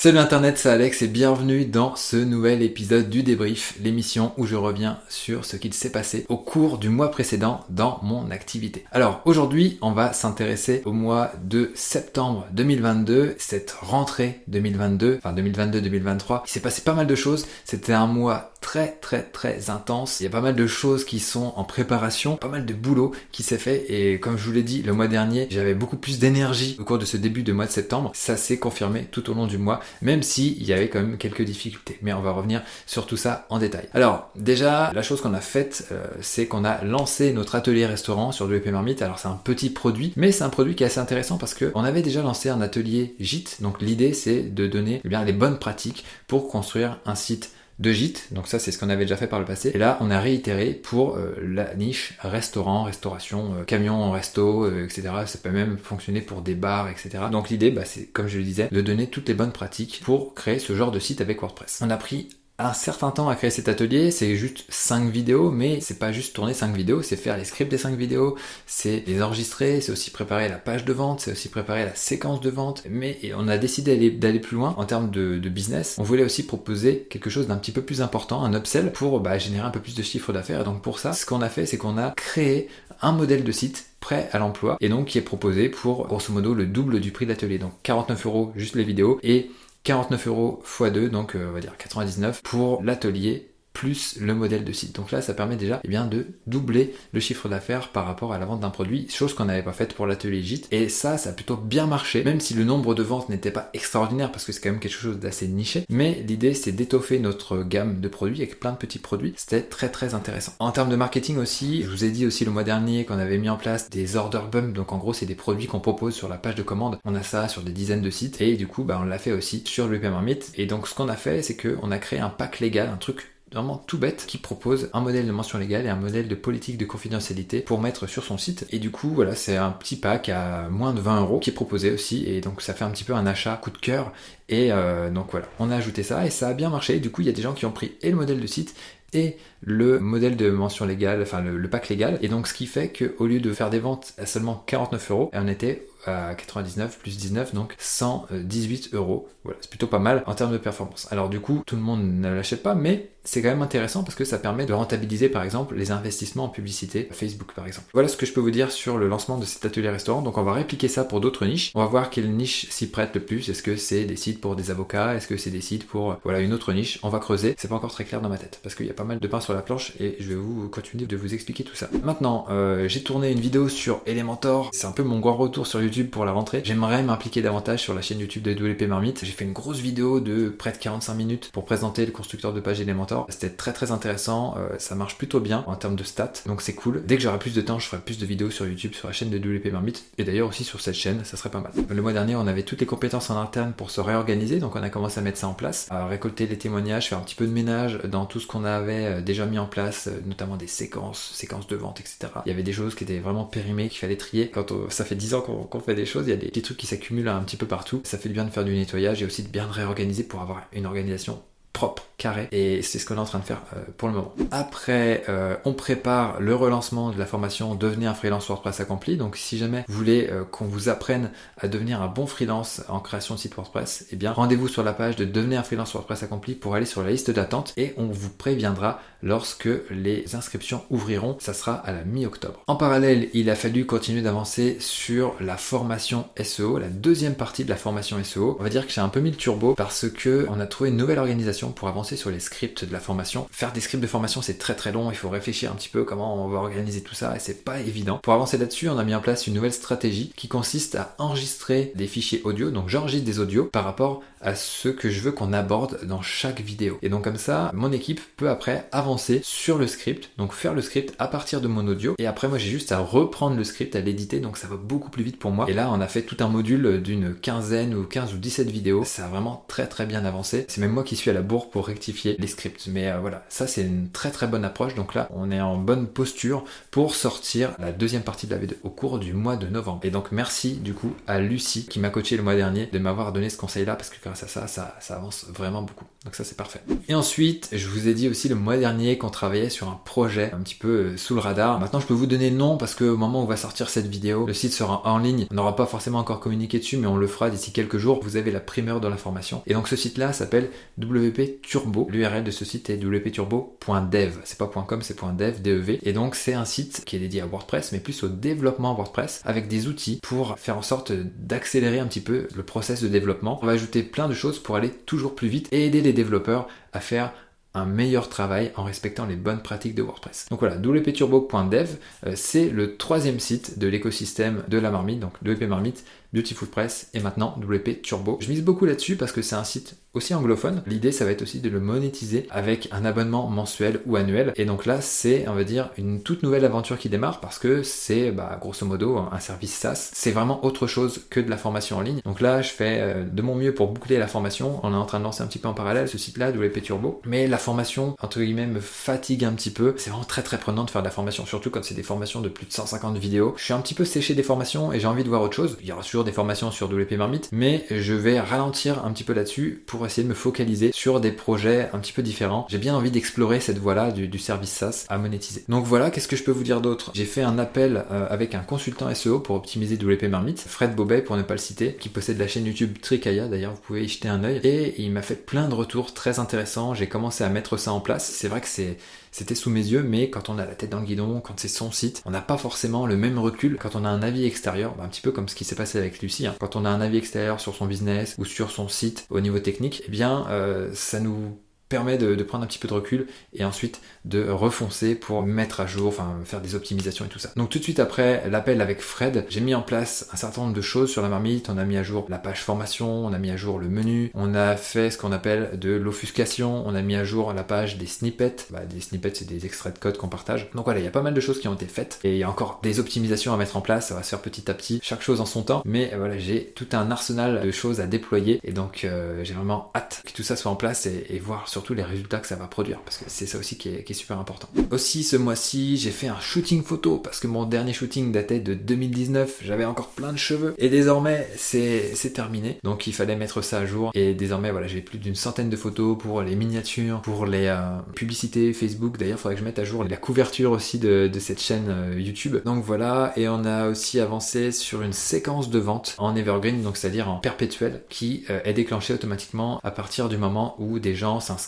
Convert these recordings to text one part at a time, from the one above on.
Salut Internet, c'est Alex et bienvenue dans ce nouvel épisode du débrief, l'émission où je reviens sur ce qu'il s'est passé au cours du mois précédent dans mon activité. Alors aujourd'hui, on va s'intéresser au mois de septembre 2022, cette rentrée 2022, enfin 2022-2023. Il s'est passé pas mal de choses, c'était un mois très très très intense. Il y a pas mal de choses qui sont en préparation, pas mal de boulot qui s'est fait et comme je vous l'ai dit le mois dernier, j'avais beaucoup plus d'énergie au cours de ce début de mois de septembre. Ça s'est confirmé tout au long du mois même s'il y avait quand même quelques difficultés. Mais on va revenir sur tout ça en détail. Alors, déjà, la chose qu'on a faite, euh, c'est qu'on a lancé notre atelier restaurant sur WP Marmite. Alors, c'est un petit produit, mais c'est un produit qui est assez intéressant parce qu'on avait déjà lancé un atelier gîte. Donc, l'idée, c'est de donner eh bien, les bonnes pratiques pour construire un site de gîtes, donc ça c'est ce qu'on avait déjà fait par le passé. Et là on a réitéré pour euh, la niche restaurant, restauration, euh, camion, resto, euh, etc. Ça peut même fonctionner pour des bars, etc. Donc l'idée, bah, c'est comme je le disais, de donner toutes les bonnes pratiques pour créer ce genre de site avec WordPress. On a pris un certain temps à créer cet atelier, c'est juste 5 vidéos, mais c'est pas juste tourner 5 vidéos, c'est faire les scripts des 5 vidéos, c'est les enregistrer, c'est aussi préparer la page de vente, c'est aussi préparer la séquence de vente, mais on a décidé d'aller plus loin en termes de, business. On voulait aussi proposer quelque chose d'un petit peu plus important, un upsell, pour bah, générer un peu plus de chiffre d'affaires. Et donc pour ça, ce qu'on a fait, c'est qu'on a créé un modèle de site prêt à l'emploi et donc qui est proposé pour grosso modo le double du prix de l'atelier. Donc 49 euros juste les vidéos et 49 euros x 2, donc euh, on va dire 99 pour l'atelier plus le modèle de site. Donc là, ça permet déjà eh bien, de doubler le chiffre d'affaires par rapport à la vente d'un produit, chose qu'on n'avait pas faite pour l'atelier gîte. Et ça, ça a plutôt bien marché, même si le nombre de ventes n'était pas extraordinaire parce que c'est quand même quelque chose d'assez niché. Mais l'idée, c'est d'étoffer notre gamme de produits avec plein de petits produits. C'était très très intéressant. En termes de marketing aussi, je vous ai dit aussi le mois dernier qu'on avait mis en place des order bumps. Donc en gros, c'est des produits qu'on propose sur la page de commande. On a ça sur des dizaines de sites et du coup, bah, on l'a fait aussi sur le Marmite. Et donc ce qu'on a fait, c'est qu'on a créé un pack légal, un truc vraiment tout bête qui propose un modèle de mention légale et un modèle de politique de confidentialité pour mettre sur son site. Et du coup, voilà, c'est un petit pack à moins de 20 euros qui est proposé aussi. Et donc, ça fait un petit peu un achat coup de cœur. Et euh, donc voilà, on a ajouté ça et ça a bien marché. Du coup, il y a des gens qui ont pris et le modèle de site et le modèle de mention légale, enfin le, pack légal. Et donc ce qui fait qu'au lieu de faire des ventes à seulement 49 euros, on était à 99 plus 19, donc 118 euros. Voilà, c'est plutôt pas mal en termes de performance. Alors du coup, tout le monde ne l'achète pas, mais c'est quand même intéressant parce que ça permet de rentabiliser par exemple les investissements en publicité Facebook par exemple. Voilà ce que je peux vous dire sur le lancement de cet atelier restaurant. Donc on va répliquer ça pour d'autres niches. On va voir quelle niche s'y prête le plus. Est-ce que c'est des sites pour des avocats? Est-ce que c'est des sites pour voilà une autre niche? On va creuser. C'est pas encore très clair dans ma tête parce qu'il y a pas mal de pain sur la planche et je vais vous continuer de vous expliquer tout ça. Maintenant, euh, j'ai tourné une vidéo sur Elementor. C'est un peu mon grand retour sur YouTube pour la rentrée. J'aimerais m'impliquer davantage sur la chaîne YouTube de WP Marmite. J'ai fait une grosse vidéo de près de 45 minutes pour présenter le constructeur de page Elementor. C'était très très intéressant, euh, ça marche plutôt bien en termes de stats, donc c'est cool. Dès que j'aurai plus de temps, je ferai plus de vidéos sur YouTube, sur la chaîne de WP Marmite, et d'ailleurs aussi sur cette chaîne, ça serait pas mal. Le mois dernier, on avait toutes les compétences en interne pour se réorganiser, donc on a commencé à mettre ça en place, à récolter les témoignages, faire un petit peu de ménage dans tout ce qu'on euh, déjà mis en place, euh, notamment des séquences, séquences de vente, etc. Il y avait des choses qui étaient vraiment périmées, qu'il fallait trier. Quand ça fait 10 ans qu'on fait des choses, il y a des petits trucs qui s'accumulent un petit peu partout. Ça fait du bien de faire du nettoyage et aussi de bien réorganiser pour avoir une organisation propre, carré. Et c'est ce qu'on est en train de faire euh, pour le moment. Après, euh, on prépare le relancement de la formation Devenir un freelance WordPress accompli. Donc si jamais vous voulez euh, qu'on vous apprenne à devenir un bon freelance en création de site WordPress, eh bien rendez-vous sur la page de Devenir un freelance WordPress accompli pour aller sur la liste d'attente et on vous préviendra lorsque les inscriptions ouvriront. Ça sera à la mi-octobre. En parallèle, il a fallu continuer d'avancer sur la formation SEO, la deuxième partie de la formation SEO. On va dire que j'ai un peu mis le turbo parce que on a trouvé une nouvelle organisation pour avancer sur les scripts de la formation. Faire des scripts de formation, c'est très très long. Il faut réfléchir un petit peu comment on va organiser tout ça et c'est pas évident. Pour avancer là-dessus, on a mis en place une nouvelle stratégie qui consiste à enregistrer des fichiers audio. Donc j'enregistre des audios par rapport à ce que je veux qu'on aborde dans chaque vidéo. Et donc comme ça, mon équipe peut après avancer sur le script, donc faire le script à partir de mon audio. Et après, moi j'ai juste à reprendre le script, à l'éditer, donc ça va beaucoup plus vite pour moi. Et là, on a fait tout un module d'une quinzaine ou 15 ou 17 vidéos. Ça a vraiment très très bien avancé. C'est même moi qui suis à la bourre pour rectifier les scripts. Mais euh, voilà, ça c'est une très très bonne approche. Donc là, on est en bonne posture pour sortir la deuxième partie de la V2 au cours du mois de novembre. Et donc merci du coup à Lucie qui m'a coaché le mois dernier de m'avoir donné ce conseil-là parce que grâce à ça, ça, avance vraiment beaucoup. Donc ça c'est parfait. Et ensuite, je vous ai dit aussi le mois dernier qu'on travaillait sur un projet un petit peu euh, sous le radar. Maintenant, je peux vous donner le nom parce que au moment où va sortir cette vidéo, le site sera en ligne. On n'aura pas forcément encore communiqué dessus, mais on le fera d'ici quelques jours. Vous avez la primeur de l'information. Et donc ce site-là s'appelle WP Turbo. L'URL de ce site est wpturbo.dev. C'est pas .com, c'est .dev, DEV. Et donc c'est un site qui est dédié à WordPress, mais plus au développement WordPress, avec des outils pour faire en sorte d'accélérer un petit peu le process de développement. On va ajouter plein de choses pour aller toujours plus vite et aider les développeurs à faire un meilleur travail en respectant les bonnes pratiques de WordPress. Donc voilà, wpturbo.dev, euh, c'est le troisième site de l'écosystème de la marmite, donc WP Marmite, Beautiful Press et maintenant WP Turbo. Je mise beaucoup là-dessus parce que c'est un site aussi anglophone. L'idée, ça va être aussi de le monétiser avec un abonnement mensuel ou annuel. Et donc là, c'est, on va dire, une toute nouvelle aventure qui démarre parce que c'est, bah, grosso modo, un service SaaS. C'est vraiment autre chose que de la formation en ligne. Donc là, je fais euh, de mon mieux pour boucler la formation. On est en train de lancer un petit peu en parallèle ce site-là, WP Turbo. Mais la formation, entre guillemets, me fatigue un petit peu. C'est vraiment très très prenant de faire de la formation, surtout quand c'est des formations de plus de 150 vidéos. Je suis un petit peu séché des formations et j'ai envie de voir autre chose. Il y aura toujours des formations sur WP Marmite, mais je vais ralentir un petit peu là-dessus pour essayer de me focaliser sur des projets un petit peu différents. J'ai bien envie d'explorer cette voie-là du, service SaaS à monétiser. Donc voilà, qu'est-ce que je peux vous dire d'autre? J'ai fait un appel euh, avec un consultant SEO pour optimiser WP Marmite, Fred Bobet pour ne pas le citer, qui possède la chaîne YouTube Tricaya, d'ailleurs vous pouvez y jeter un œil, et il m'a fait plein de retours très intéressants, j'ai commencé à mettre ça en place. C'est vrai que c'était sous mes yeux, mais quand on a la tête dans le guidon, quand c'est son site, on n'a pas forcément le même recul quand on a un avis extérieur, bah, un petit peu comme ce qui s'est passé avec Lucie. Hein. Quand on a un avis extérieur sur son business ou sur son site au niveau technique, eh bien, euh, ça nous permet de, prendre un petit peu de recul et ensuite de refoncer pour mettre à jour, enfin faire des optimisations et tout ça. Donc tout de suite après l'appel avec Fred, j'ai mis en place un certain nombre de choses sur la marmite. On a mis à jour la page formation, on a mis à jour le menu, on a fait ce qu'on appelle de l'offuscation, on a mis à jour la page des snippets. Bah, des snippets, c'est des extraits de code qu'on partage. Donc voilà, il y a pas mal de choses qui ont été faites et il y a encore des optimisations à mettre en place. Ça va se faire petit à petit, chaque chose en son temps. Mais voilà, j'ai tout un arsenal de choses à déployer et donc euh, j'ai vraiment hâte que tout ça soit en place et, et voir surtout les résultats que ça va produire parce que c'est ça aussi qui est, super important. Aussi ce mois-ci, j'ai fait un shooting photo parce que mon dernier shooting datait de 2019, j'avais encore plein de cheveux et désormais c'est terminé. Donc il fallait mettre ça à jour et désormais voilà, j'ai plus d'une centaine de photos pour les miniatures, pour les euh, publicités Facebook. D'ailleurs, il faudrait que je mette à jour la couverture aussi de, de cette chaîne euh, YouTube. Donc voilà, et on a aussi avancé sur une séquence de vente en evergreen, donc c'est-à-dire en perpétuel, qui euh, est déclenchée automatiquement à partir du moment où des gens s'inscrivent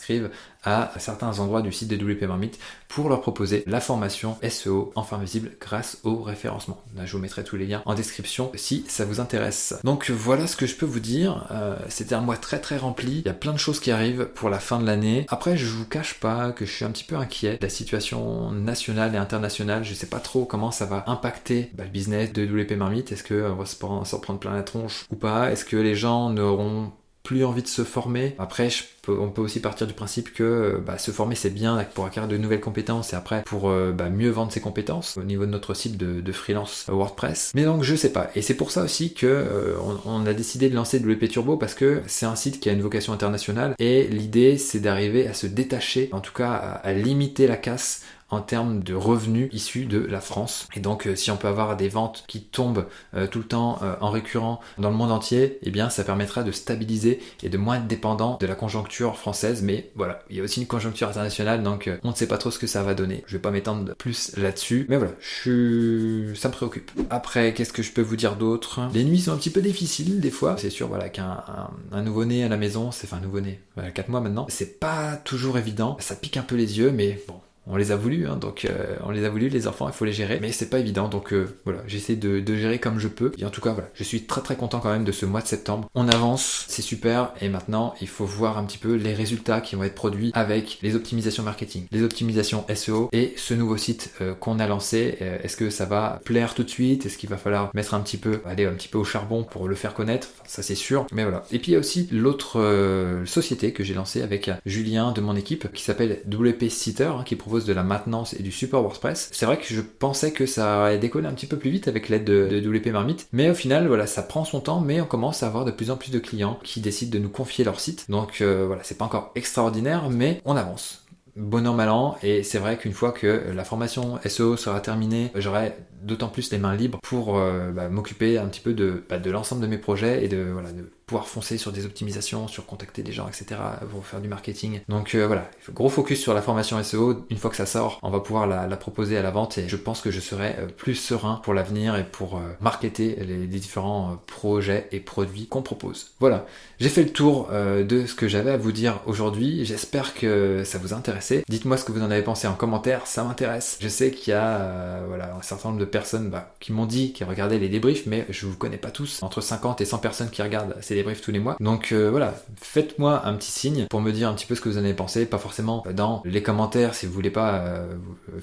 à certains endroits du site de WP Marmite pour leur proposer la formation SEO enfin visible grâce au référencement. Là, je vous mettrai tous les liens en description si ça vous intéresse. Donc voilà ce que je peux vous dire. Euh, c'était un mois très très rempli. Il y a plein de choses qui arrivent pour la fin de l'année. Après, je vous cache pas que je suis un petit peu inquiet de la situation nationale et internationale. Je sais pas trop comment ça va impacter bah, le business de WP Marmite. Est-ce qu'on va s'en prendre plein la tronche ou pas? Est-ce que les gens n'auront plus envie de se former. Après, on peut aussi partir du principe que euh, bah, se former c'est bien pour acquérir de nouvelles compétences et après pour euh, bah, mieux vendre ses compétences au niveau de notre site de, freelance WordPress. Mais donc je sais pas. Et c'est pour ça aussi que euh, on, a décidé de lancer WP Turbo parce que c'est un site qui a une vocation internationale et l'idée c'est d'arriver à se détacher, en tout cas à limiter la casse en termes de revenus issus de la France. Et donc euh, si on peut avoir des ventes qui tombent euh, tout le temps euh, en récurrent dans le monde entier, eh bien ça permettra de stabiliser et de moins être dépendant de la conjoncture française. Mais voilà, il y a aussi une conjoncture internationale, donc on ne sait pas trop ce que ça va donner. Je vais pas m'étendre plus là-dessus. Mais voilà, je suis... ça me préoccupe. Après, qu'est-ce que je peux vous dire d'autre? Les nuits sont un petit peu difficiles des fois. C'est sûr, voilà, qu'un un, nouveau-né à la maison, c'est un nouveau-né, voilà, 4 mois maintenant, c'est pas toujours évident. Ça pique un peu les yeux, mais bon, on les a voulu, hein, donc euh, on les a voulu, les enfants, il faut les gérer, mais c'est pas évident, donc euh, voilà, j'essaie de, gérer comme je peux, et en tout cas voilà, je suis très très content quand même de ce mois de septembre. On avance, c'est super, et maintenant il faut voir un petit peu les résultats qui vont être produits avec les optimisations marketing, les optimisations SEO et ce nouveau site euh, qu'on a lancé. Est-ce que ça va plaire tout de suite? Est-ce qu'il va falloir mettre un petit peu, aller un petit peu au charbon pour le faire connaître? Ça c'est sûr, mais voilà. Et puis il y a aussi l'autre société que j'ai lancée avec Julien de mon équipe qui s'appelle WP Sitter, hein, qui propose de la maintenance et du support WordPress. C'est vrai que je pensais que ça allait décoller un petit peu plus vite avec l'aide de, WP Marmite, mais au final, voilà, ça prend son temps, mais on commence à avoir de plus en plus de clients qui décident de nous confier leur site. Donc euh, voilà, c'est pas encore extraordinaire, mais on avance bon an mal an et c'est vrai qu'une fois que la formation SEO sera terminée, j'aurai d'autant plus les mains libres pour euh, bah, m'occuper un petit peu de, bah, de l'ensemble de mes projets et de, voilà, foncer sur des optimisations, sur contacter des gens, etc. pour faire du marketing. Donc euh, voilà, gros focus sur la formation SEO. Une fois que ça sort, on va pouvoir la, proposer à la vente et je pense que je serai euh, plus serein pour l'avenir et pour euh, marketer les, différents projets et produits qu'on propose. Voilà, j'ai fait le tour de ce que j'avais à vous dire aujourd'hui. J'espère que ça vous a intéressé. Dites-moi ce que vous en avez pensé en commentaire, ça m'intéresse. Je sais qu'il y a voilà, un certain nombre de personnes bah, qui m'ont dit, qui regardaient les débriefs, mais je vous connais pas tous. Entre 50 et 100 personnes qui regardent ces tous les mois. Donc euh, voilà, faites-moi un petit signe pour me dire un petit peu ce que vous en avez pensé, pas forcément dans les commentaires si vous voulez pas euh,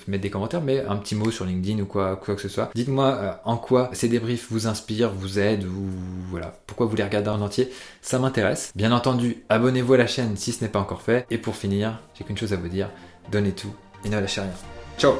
mettre des commentaires, mais un petit mot sur LinkedIn ou quoi, quoi que ce soit. Dites-moi euh, en quoi ces débriefs vous inspirent, vous aident ou voilà, pourquoi vous les regardez en entier, ça m'intéresse. Bien entendu, abonnez-vous à la chaîne si ce n'est pas encore fait. Et pour finir, j'ai qu'une chose à vous dire, donnez tout et ne lâchez rien. Ciao